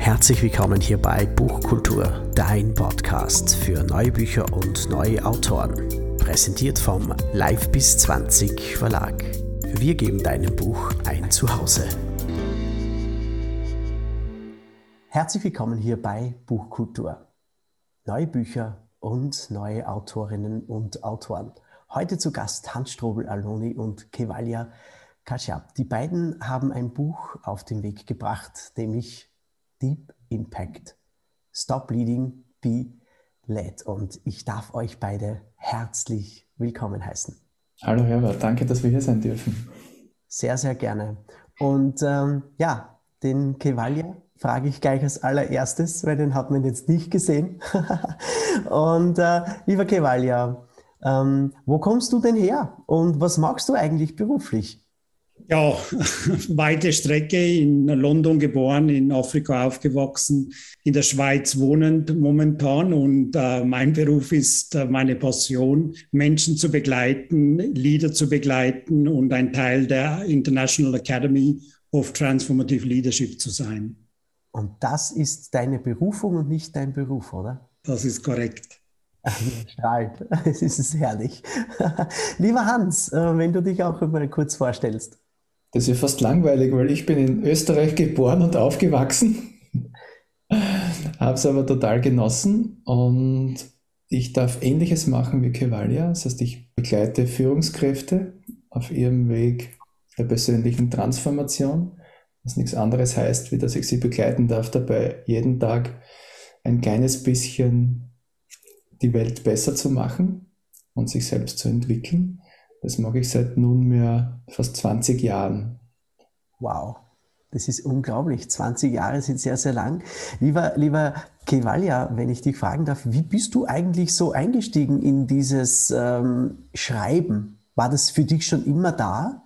Herzlich willkommen hier bei Buchkultur, dein Podcast für neue Bücher und neue Autoren. Präsentiert vom Live bis 20 Verlag. Wir geben deinem Buch ein Zuhause. Herzlich willkommen hier bei Buchkultur. Neue Bücher und neue Autorinnen und Autoren. Heute zu Gast Hans Strobel Aloni und Kevalia Kaschab. Die beiden haben ein Buch auf den Weg gebracht, nämlich Deep Impact. Stop Bleeding, Be Led. Und ich darf euch beide herzlich willkommen heißen. Hallo Herbert, danke, dass wir hier sein dürfen. Sehr, sehr gerne. Und ähm, ja, den Kevalia frage ich gleich als allererstes, weil den hat man jetzt nicht gesehen. und äh, lieber Kevalia, ähm, wo kommst du denn her und was machst du eigentlich beruflich? Ja, weite Strecke in London geboren, in Afrika aufgewachsen, in der Schweiz wohnend momentan. Und äh, mein Beruf ist äh, meine Passion, Menschen zu begleiten, Leader zu begleiten und ein Teil der International Academy of Transformative Leadership zu sein. Und das ist deine Berufung und nicht dein Beruf, oder? Das ist korrekt. Strahlt. Es ist herrlich. Lieber Hans, äh, wenn du dich auch mal kurz vorstellst. Das ist fast langweilig, weil ich bin in Österreich geboren und aufgewachsen, habe es aber total genossen und ich darf Ähnliches machen wie Kevalia. Das heißt, ich begleite Führungskräfte auf ihrem Weg der persönlichen Transformation, was nichts anderes heißt, wie dass ich sie begleiten darf, dabei jeden Tag ein kleines bisschen die Welt besser zu machen und sich selbst zu entwickeln. Das mache ich seit nunmehr fast 20 Jahren. Wow, das ist unglaublich. 20 Jahre sind sehr, sehr lang. Lieber, lieber Kevalia, wenn ich dich fragen darf, wie bist du eigentlich so eingestiegen in dieses ähm, Schreiben? War das für dich schon immer da?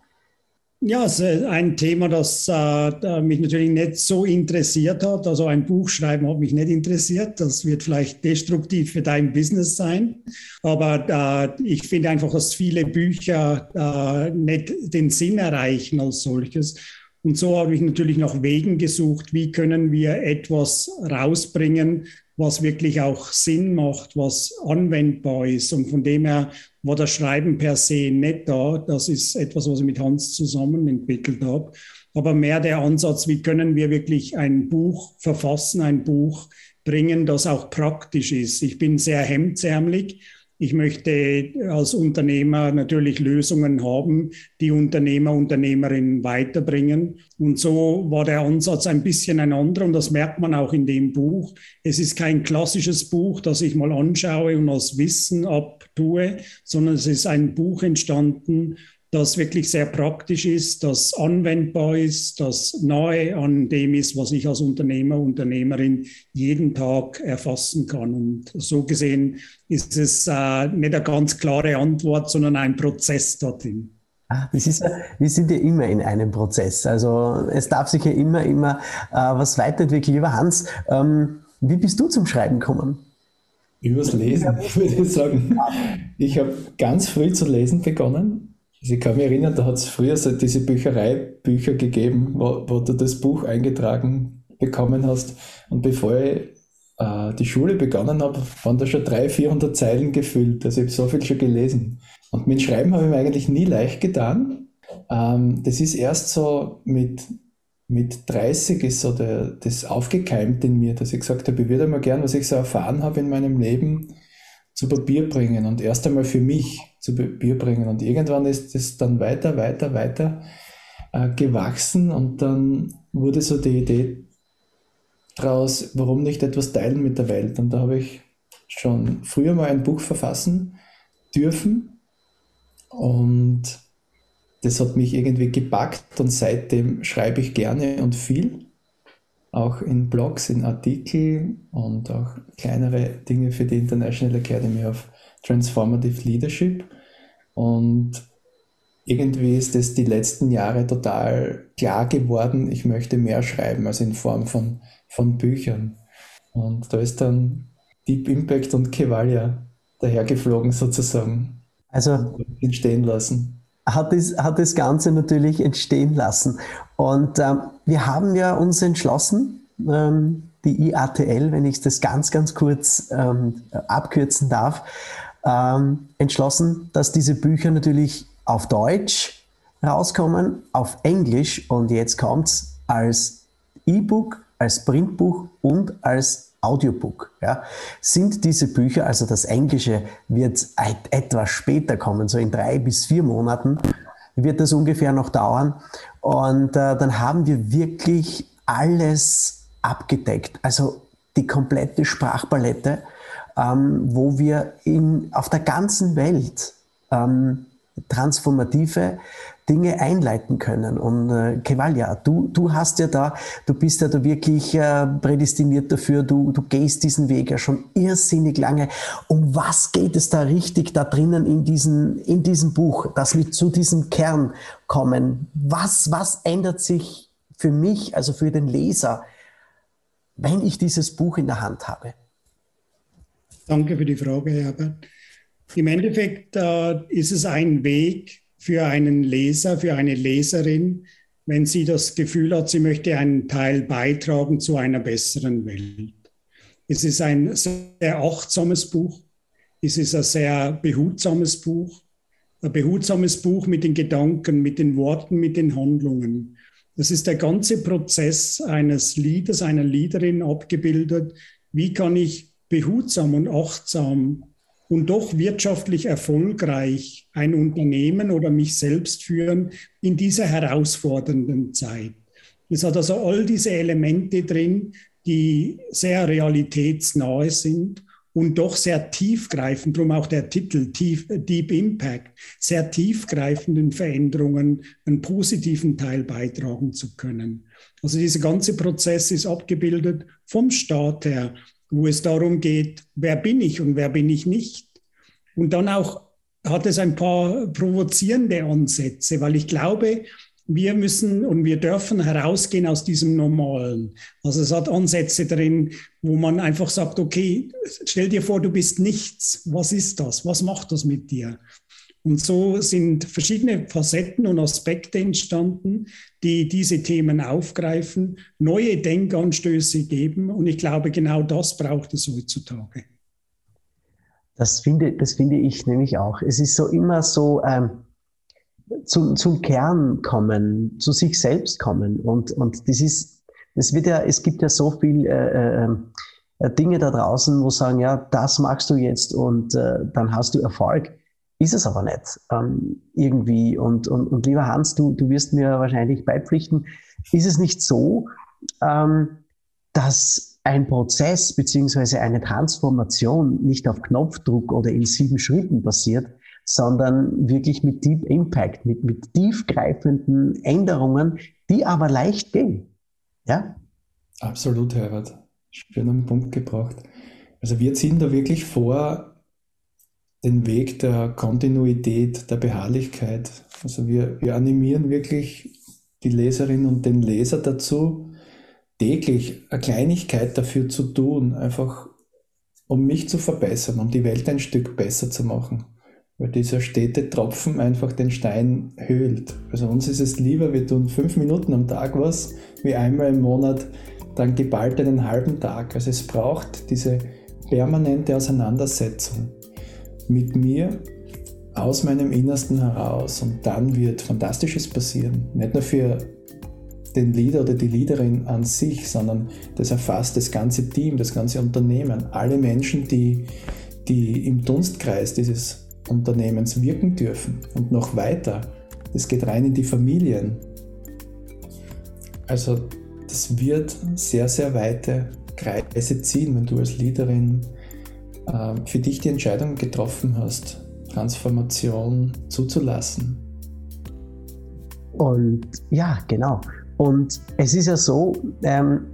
Ja, es ist ein Thema, das äh, mich natürlich nicht so interessiert hat. Also ein Buch schreiben hat mich nicht interessiert. Das wird vielleicht destruktiv für dein Business sein. Aber äh, ich finde einfach, dass viele Bücher äh, nicht den Sinn erreichen als solches. Und so habe ich natürlich nach Wegen gesucht, wie können wir etwas rausbringen, was wirklich auch Sinn macht, was anwendbar ist. Und von dem her war das Schreiben per se nicht da. Das ist etwas, was ich mit Hans zusammen entwickelt habe. Aber mehr der Ansatz, wie können wir wirklich ein Buch verfassen, ein Buch bringen, das auch praktisch ist. Ich bin sehr hemdsärmelig ich möchte als Unternehmer natürlich Lösungen haben, die Unternehmer, Unternehmerinnen weiterbringen. Und so war der Ansatz ein bisschen ein anderer und das merkt man auch in dem Buch. Es ist kein klassisches Buch, das ich mal anschaue und als Wissen abtue, sondern es ist ein Buch entstanden, das wirklich sehr praktisch ist, das anwendbar ist, das nahe an dem ist, was ich als Unternehmer, Unternehmerin jeden Tag erfassen kann. Und so gesehen ist es äh, nicht eine ganz klare Antwort, sondern ein Prozess dorthin. Ah, das ist, wir sind ja immer in einem Prozess. Also es darf sich ja immer, immer äh, was weiterentwickeln. Lieber Hans, ähm, wie bist du zum Schreiben gekommen? Übers Lesen, würde ich sagen. Ich habe ganz früh zu lesen begonnen ich kann mich erinnern, da hat es früher so diese Büchereibücher gegeben, wo, wo, du das Buch eingetragen bekommen hast. Und bevor ich äh, die Schule begonnen habe, waren da schon 300, 400 Zeilen gefüllt. Also ich habe so viel schon gelesen. Und mit Schreiben habe ich mir eigentlich nie leicht getan. Ähm, das ist erst so mit, mit 30 ist so der, das aufgekeimt in mir, dass ich gesagt habe, ich würde mal gern, was ich so erfahren habe in meinem Leben, zu Papier bringen und erst einmal für mich zu Papier bringen. Und irgendwann ist es dann weiter, weiter, weiter äh, gewachsen und dann wurde so die Idee daraus, warum nicht etwas teilen mit der Welt. Und da habe ich schon früher mal ein Buch verfassen dürfen und das hat mich irgendwie gepackt und seitdem schreibe ich gerne und viel auch in Blogs, in Artikel und auch kleinere Dinge für die International Academy of Transformative Leadership. Und irgendwie ist es die letzten Jahre total klar geworden, ich möchte mehr schreiben, also in Form von, von Büchern. Und da ist dann Deep Impact und Kevalia dahergeflogen sozusagen. Also entstehen lassen hat das, hat das Ganze natürlich entstehen lassen. Und ähm, wir haben ja uns entschlossen, ähm, die IATL, wenn ich das ganz, ganz kurz ähm, abkürzen darf, ähm, entschlossen, dass diese Bücher natürlich auf Deutsch rauskommen, auf Englisch und jetzt kommt es als E-Book, als Printbuch und als Audiobook. Ja. Sind diese Bücher, also das Englische wird etwas später kommen, so in drei bis vier Monaten wird das ungefähr noch dauern. Und äh, dann haben wir wirklich alles abgedeckt. Also die komplette Sprachpalette, ähm, wo wir in, auf der ganzen Welt ähm, transformative Dinge einleiten können. Und äh, Kevalia, du, du hast ja da, du bist ja da wirklich äh, prädestiniert dafür, du, du gehst diesen Weg ja schon irrsinnig lange. Um was geht es da richtig da drinnen in, diesen, in diesem Buch, dass wir zu diesem Kern kommen? Was, was ändert sich für mich, also für den Leser, wenn ich dieses Buch in der Hand habe? Danke für die Frage, Herbert. Im Endeffekt äh, ist es ein Weg, für einen Leser, für eine Leserin, wenn sie das Gefühl hat, sie möchte einen Teil beitragen zu einer besseren Welt. Es ist ein sehr achtsames Buch. Es ist ein sehr behutsames Buch. Ein behutsames Buch mit den Gedanken, mit den Worten, mit den Handlungen. Das ist der ganze Prozess eines Lieders, einer Liederin abgebildet. Wie kann ich behutsam und achtsam und doch wirtschaftlich erfolgreich ein Unternehmen oder mich selbst führen in dieser herausfordernden Zeit. Es hat also all diese Elemente drin, die sehr realitätsnahe sind und doch sehr tiefgreifend, darum auch der Titel Deep Impact, sehr tiefgreifenden Veränderungen einen positiven Teil beitragen zu können. Also dieser ganze Prozess ist abgebildet vom Staat her, wo es darum geht, wer bin ich und wer bin ich nicht. Und dann auch hat es ein paar provozierende Ansätze, weil ich glaube, wir müssen und wir dürfen herausgehen aus diesem Normalen. Also es hat Ansätze drin, wo man einfach sagt, okay, stell dir vor, du bist nichts. Was ist das? Was macht das mit dir? Und so sind verschiedene Facetten und Aspekte entstanden, die diese Themen aufgreifen, neue Denkanstöße geben. Und ich glaube, genau das braucht es heutzutage. Das finde, das finde ich nämlich auch. Es ist so immer so ähm, zum, zum Kern kommen, zu sich selbst kommen. Und, und das ist, das wird ja, es gibt ja so viel äh, äh, Dinge da draußen, wo sagen, ja, das machst du jetzt und äh, dann hast du Erfolg. Ist es aber nicht ähm, irgendwie. Und, und, und lieber Hans, du, du wirst mir wahrscheinlich beipflichten, ist es nicht so, ähm, dass ein Prozess beziehungsweise eine Transformation nicht auf Knopfdruck oder in sieben Schritten passiert, sondern wirklich mit Deep Impact, mit, mit tiefgreifenden Änderungen, die aber leicht gehen. Ja? Absolut, Herbert. Schön am Punkt gebracht. Also wir ziehen da wirklich vor, den Weg der Kontinuität, der Beharrlichkeit. Also wir, wir animieren wirklich die Leserin und den Leser dazu, täglich eine Kleinigkeit dafür zu tun, einfach um mich zu verbessern, um die Welt ein Stück besser zu machen. Weil dieser stete Tropfen einfach den Stein höhlt. Also uns ist es lieber, wir tun fünf Minuten am Tag was, wie einmal im Monat dann geballt einen halben Tag. Also es braucht diese permanente Auseinandersetzung mit mir aus meinem Innersten heraus und dann wird Fantastisches passieren. Nicht nur für den Leader oder die Leaderin an sich, sondern das erfasst das ganze Team, das ganze Unternehmen, alle Menschen, die, die im Dunstkreis dieses Unternehmens wirken dürfen und noch weiter. Das geht rein in die Familien. Also das wird sehr, sehr weite Kreise ziehen, wenn du als Leaderin für dich die Entscheidung getroffen hast, Transformation zuzulassen. Und ja, genau. Und es ist ja so, ähm,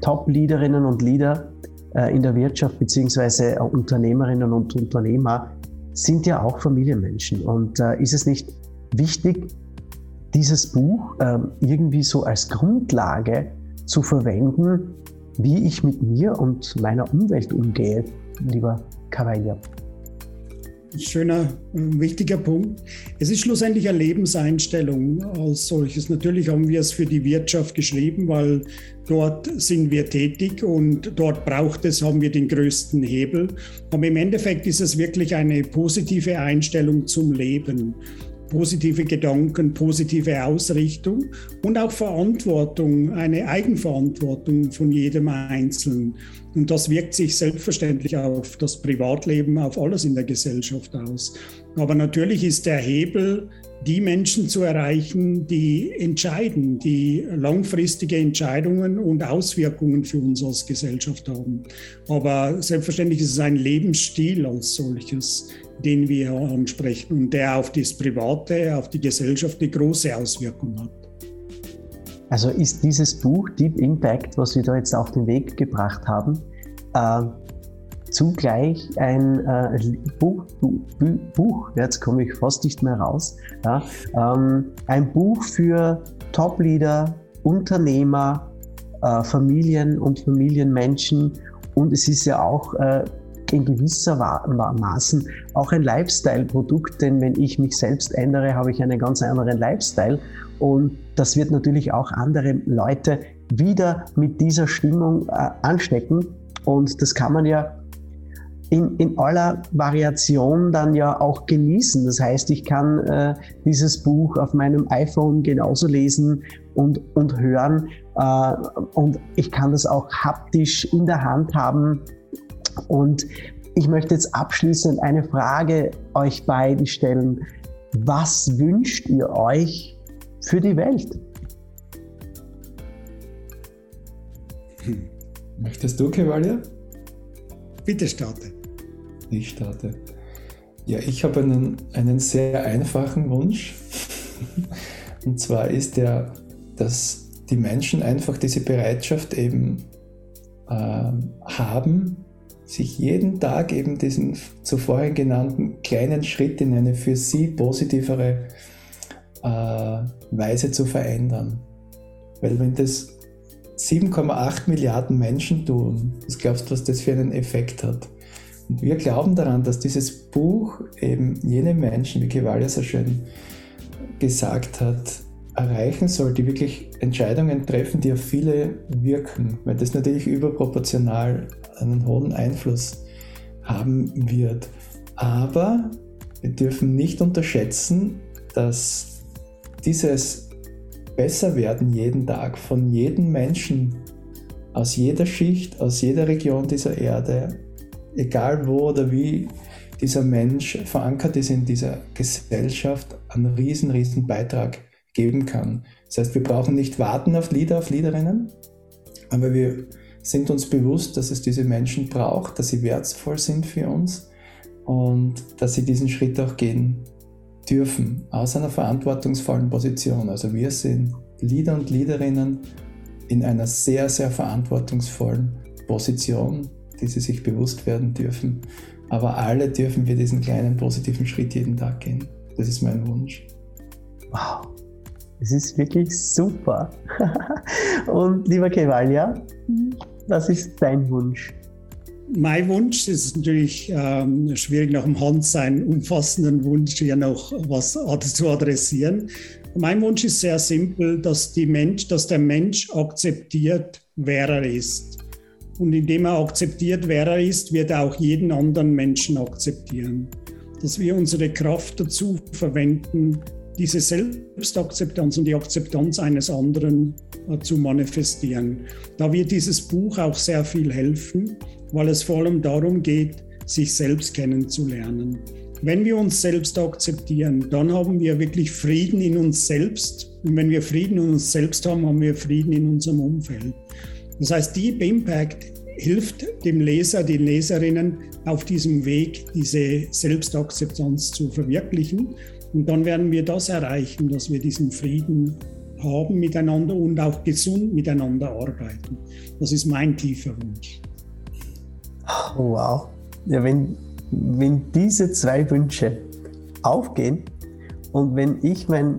Top-Leaderinnen und Leader äh, in der Wirtschaft beziehungsweise Unternehmerinnen und Unternehmer sind ja auch Familienmenschen. Und äh, ist es nicht wichtig, dieses Buch äh, irgendwie so als Grundlage zu verwenden, wie ich mit mir und meiner Umwelt umgehe, lieber Cavalier? schöner, wichtiger Punkt. Es ist schlussendlich eine Lebenseinstellung als solches. Natürlich haben wir es für die Wirtschaft geschrieben, weil dort sind wir tätig und dort braucht es, haben wir den größten Hebel. Aber im Endeffekt ist es wirklich eine positive Einstellung zum Leben positive Gedanken, positive Ausrichtung und auch Verantwortung, eine Eigenverantwortung von jedem Einzelnen. Und das wirkt sich selbstverständlich auf das Privatleben, auf alles in der Gesellschaft aus. Aber natürlich ist der Hebel, die Menschen zu erreichen, die entscheiden, die langfristige Entscheidungen und Auswirkungen für uns als Gesellschaft haben. Aber selbstverständlich ist es ein Lebensstil als solches, den wir ansprechen und der auf das Private, auf die Gesellschaft eine große Auswirkung hat. Also ist dieses Buch Deep Impact, was wir da jetzt auf den Weg gebracht haben, äh, zugleich ein äh, Buch, Bu Buch, jetzt komme ich fast nicht mehr raus, ja, ähm, ein Buch für Top-Leader, Unternehmer, äh, Familien und Familienmenschen und es ist ja auch äh, in gewisser Maßen auch ein Lifestyle-Produkt, denn wenn ich mich selbst ändere, habe ich einen ganz anderen Lifestyle. Und das wird natürlich auch andere Leute wieder mit dieser Stimmung äh, anstecken. Und das kann man ja in, in, aller Variation dann ja auch genießen. Das heißt, ich kann äh, dieses Buch auf meinem iPhone genauso lesen und, und hören äh, und ich kann das auch haptisch in der Hand haben und ich möchte jetzt abschließend eine Frage euch beiden stellen. Was wünscht ihr euch für die Welt? Möchtest du, Kevalia? Bitte starte. Ich starte. Ja, ich habe einen, einen sehr einfachen Wunsch. Und zwar ist der, dass die Menschen einfach diese Bereitschaft eben äh, haben, sich jeden Tag eben diesen zuvor genannten kleinen Schritt in eine für sie positivere äh, Weise zu verändern. Weil wenn das 7,8 Milliarden Menschen tun, was glaubst du, was das für einen Effekt hat? Und wir glauben daran, dass dieses Buch eben jene Menschen, wie Kevalia so schön gesagt hat, erreichen soll, die wirklich Entscheidungen treffen, die auf viele wirken, weil das natürlich überproportional einen hohen Einfluss haben wird. Aber wir dürfen nicht unterschätzen, dass dieses Besserwerden jeden Tag von jedem Menschen aus jeder Schicht, aus jeder Region dieser Erde, egal wo oder wie dieser Mensch verankert ist in dieser Gesellschaft, einen riesen, riesen Beitrag geben kann. Das heißt, wir brauchen nicht warten auf Leader, auf Leaderinnen, aber wir sind uns bewusst, dass es diese Menschen braucht, dass sie wertvoll sind für uns und dass sie diesen Schritt auch gehen dürfen, aus einer verantwortungsvollen Position. Also wir sind Leader und Leaderinnen in einer sehr, sehr verantwortungsvollen Position, die sie sich bewusst werden dürfen. Aber alle dürfen wir diesen kleinen positiven Schritt jeden Tag gehen. Das ist mein Wunsch. Wow. Es ist wirklich super. Und lieber Kevalia, was ist dein Wunsch? Mein Wunsch ist natürlich ähm, schwierig nach dem Hand seinen umfassenden Wunsch hier noch was zu adressieren. Mein Wunsch ist sehr simpel, dass, Mensch, dass der Mensch akzeptiert, wer er ist. Und indem er akzeptiert, wer er ist, wird er auch jeden anderen Menschen akzeptieren. Dass wir unsere Kraft dazu verwenden, diese Selbstakzeptanz und die Akzeptanz eines anderen äh, zu manifestieren. Da wird dieses Buch auch sehr viel helfen, weil es vor allem darum geht, sich selbst kennenzulernen. Wenn wir uns selbst akzeptieren, dann haben wir wirklich Frieden in uns selbst. Und wenn wir Frieden in uns selbst haben, haben wir Frieden in unserem Umfeld. Das heißt, Deep Impact hilft dem Leser, den Leserinnen auf diesem Weg, diese Selbstakzeptanz zu verwirklichen. Und dann werden wir das erreichen, dass wir diesen Frieden haben miteinander und auch gesund miteinander arbeiten. Das ist mein tiefer Wunsch. Oh, wow. Ja, wenn, wenn diese zwei Wünsche aufgehen und wenn ich mein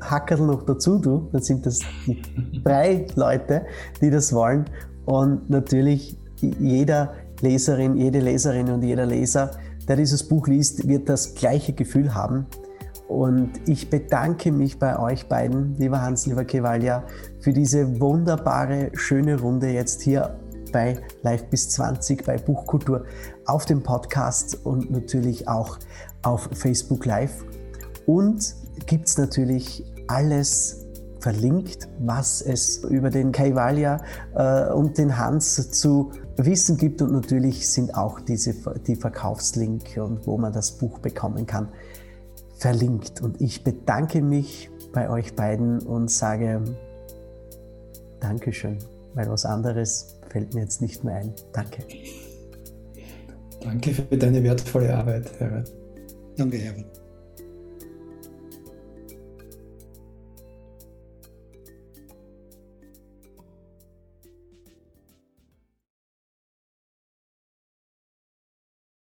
Hackerl noch dazu tue, dann sind das die drei Leute, die das wollen. Und natürlich jeder Leserin, jede Leserin und jeder Leser der dieses Buch liest, wird das gleiche Gefühl haben. Und ich bedanke mich bei euch beiden, lieber Hans, lieber Kevalia, für diese wunderbare, schöne Runde jetzt hier bei Live bis 20 bei Buchkultur auf dem Podcast und natürlich auch auf Facebook Live. Und gibt es natürlich alles verlinkt, was es über den Kaivalia äh, und den Hans zu wissen gibt. Und natürlich sind auch diese, die Verkaufslink und wo man das Buch bekommen kann, verlinkt. Und ich bedanke mich bei euch beiden und sage Dankeschön, weil was anderes fällt mir jetzt nicht mehr ein. Danke. Danke für deine wertvolle Arbeit, Herbert. Danke, Herbert.